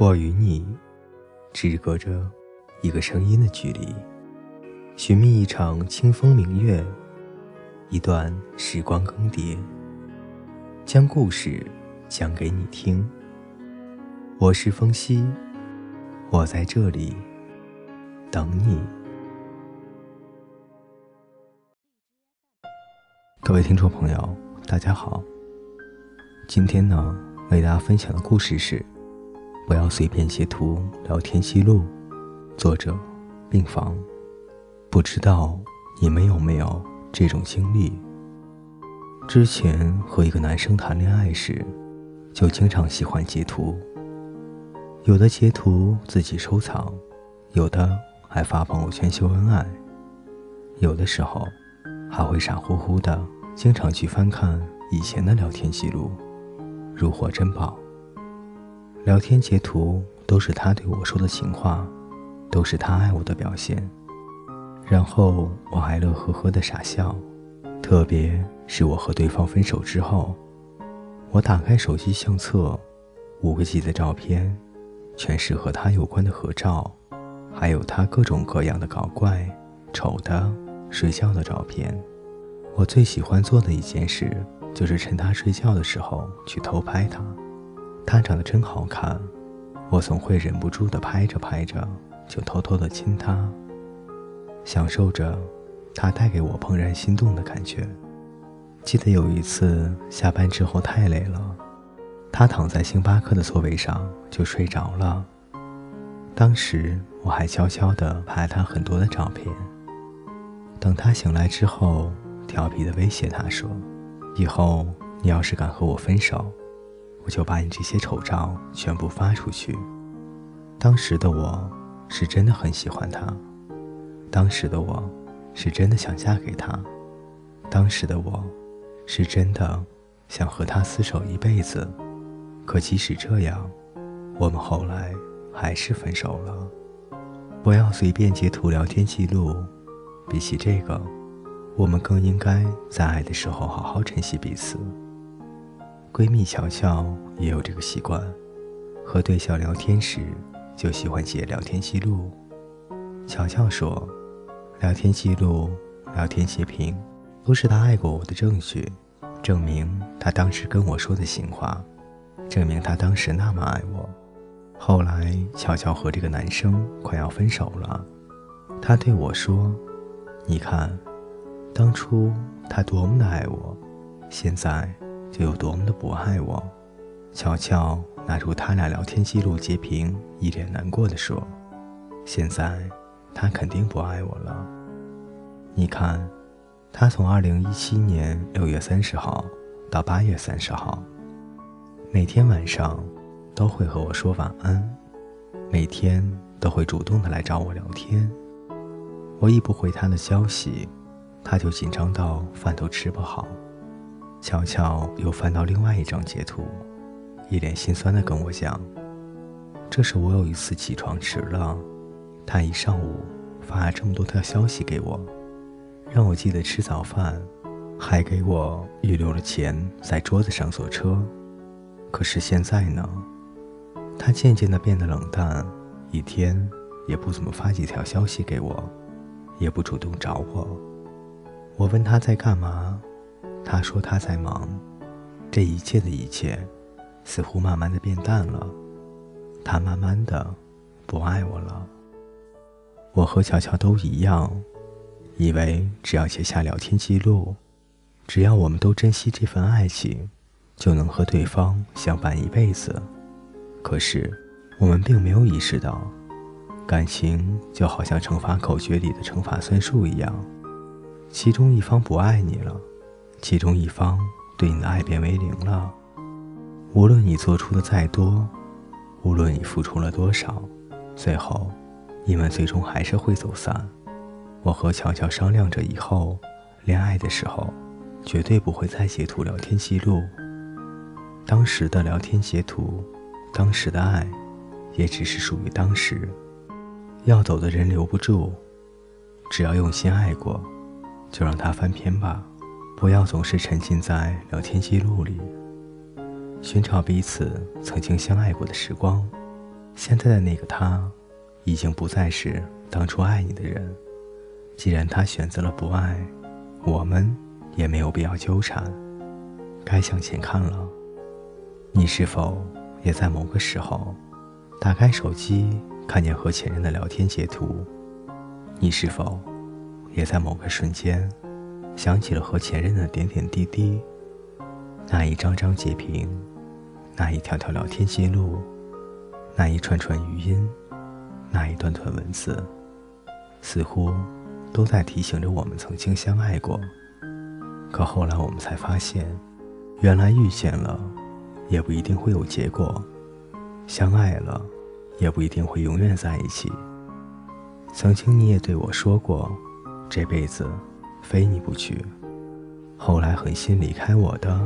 我与你，只隔着一个声音的距离，寻觅一场清风明月，一段时光更迭，将故事讲给你听。我是风夕，我在这里等你。各位听众朋友，大家好。今天呢，为大家分享的故事是：不要随便截图聊天记录。作者：病房。不知道你们有没有这种经历？之前和一个男生谈恋爱时，就经常喜欢截图。有的截图自己收藏，有的还发朋友圈秀恩爱。有的时候，还会傻乎乎的，经常去翻看以前的聊天记录。如获珍宝。聊天截图都是他对我说的情话，都是他爱我的表现。然后我还乐呵呵的傻笑。特别是我和对方分手之后，我打开手机相册，五个 G 的照片，全是和他有关的合照，还有他各种各样的搞怪、丑的、睡觉的照片。我最喜欢做的一件事。就是趁他睡觉的时候去偷拍他，他长得真好看，我总会忍不住的拍着拍着就偷偷的亲他，享受着他带给我怦然心动的感觉。记得有一次下班之后太累了，他躺在星巴克的座位上就睡着了，当时我还悄悄的拍了他很多的照片。等他醒来之后，调皮的威胁他说。以后你要是敢和我分手，我就把你这些丑照全部发出去。当时的我是真的很喜欢他，当时的我是真的想嫁给他，当时的我是真的想和他厮守一辈子。可即使这样，我们后来还是分手了。不要随便截图聊天记录，比起这个。我们更应该在爱的时候好好珍惜彼此。闺蜜乔乔也有这个习惯，和对象聊天时就喜欢写聊天记录。乔乔说：“聊天记录、聊天截屏，都是他爱过我的证据，证明他当时跟我说的情话，证明他当时那么爱我。”后来，乔乔和这个男生快要分手了，他对我说：“你看。”当初他多么的爱我，现在就有多么的不爱我。乔乔拿出他俩聊天记录截屏，一脸难过的说：“现在他肯定不爱我了。你看，他从二零一七年六月三十号到八月三十号，每天晚上都会和我说晚安，每天都会主动的来找我聊天。我一不回他的消息。”他就紧张到饭都吃不好，悄悄又翻到另外一张截图，一脸心酸的跟我讲：“这是我有一次起床迟了，他一上午发了这么多条消息给我，让我记得吃早饭，还给我预留了钱在桌子上坐车。可是现在呢，他渐渐的变得冷淡，一天也不怎么发几条消息给我，也不主动找我。”我问他在干嘛，他说他在忙。这一切的一切，似乎慢慢的变淡了。他慢慢的不爱我了。我和乔乔都一样，以为只要写下聊天记录，只要我们都珍惜这份爱情，就能和对方相伴一辈子。可是，我们并没有意识到，感情就好像乘法口诀里的乘法算术一样。其中一方不爱你了，其中一方对你的爱变为零了。无论你做出的再多，无论你付出了多少，最后，你们最终还是会走散。我和乔乔商量着，以后恋爱的时候，绝对不会再截图聊天记录。当时的聊天截图，当时的爱，也只是属于当时。要走的人留不住，只要用心爱过。就让它翻篇吧，不要总是沉浸在聊天记录里。寻找彼此曾经相爱过的时光，现在的那个他，已经不再是当初爱你的人。既然他选择了不爱，我们也没有必要纠缠。该向前看了。你是否也在某个时候，打开手机看见和前任的聊天截图？你是否也在某个瞬间，想起了和前任的点点滴滴？那一张张截屏，那一条条聊天记录，那一串串语音，那一段段文字，似乎都在提醒着我们曾经相爱过。可后来我们才发现，原来遇见了，也不一定会有结果；相爱了，也不一定会永远在一起。曾经你也对我说过，这辈子非你不娶。后来狠心离开我的，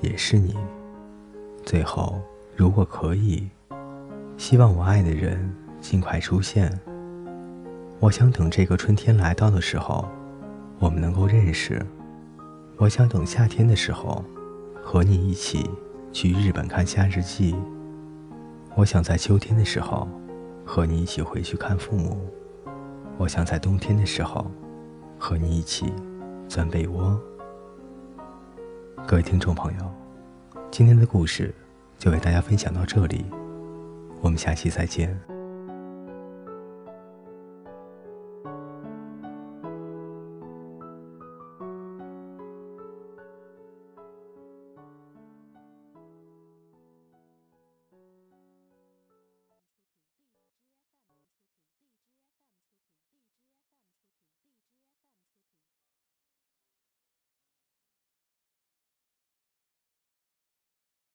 也是你。最后，如果可以，希望我爱的人尽快出现。我想等这个春天来到的时候，我们能够认识。我想等夏天的时候，和你一起去日本看夏日祭。我想在秋天的时候。和你一起回去看父母，我想在冬天的时候和你一起钻被窝。各位听众朋友，今天的故事就为大家分享到这里，我们下期再见。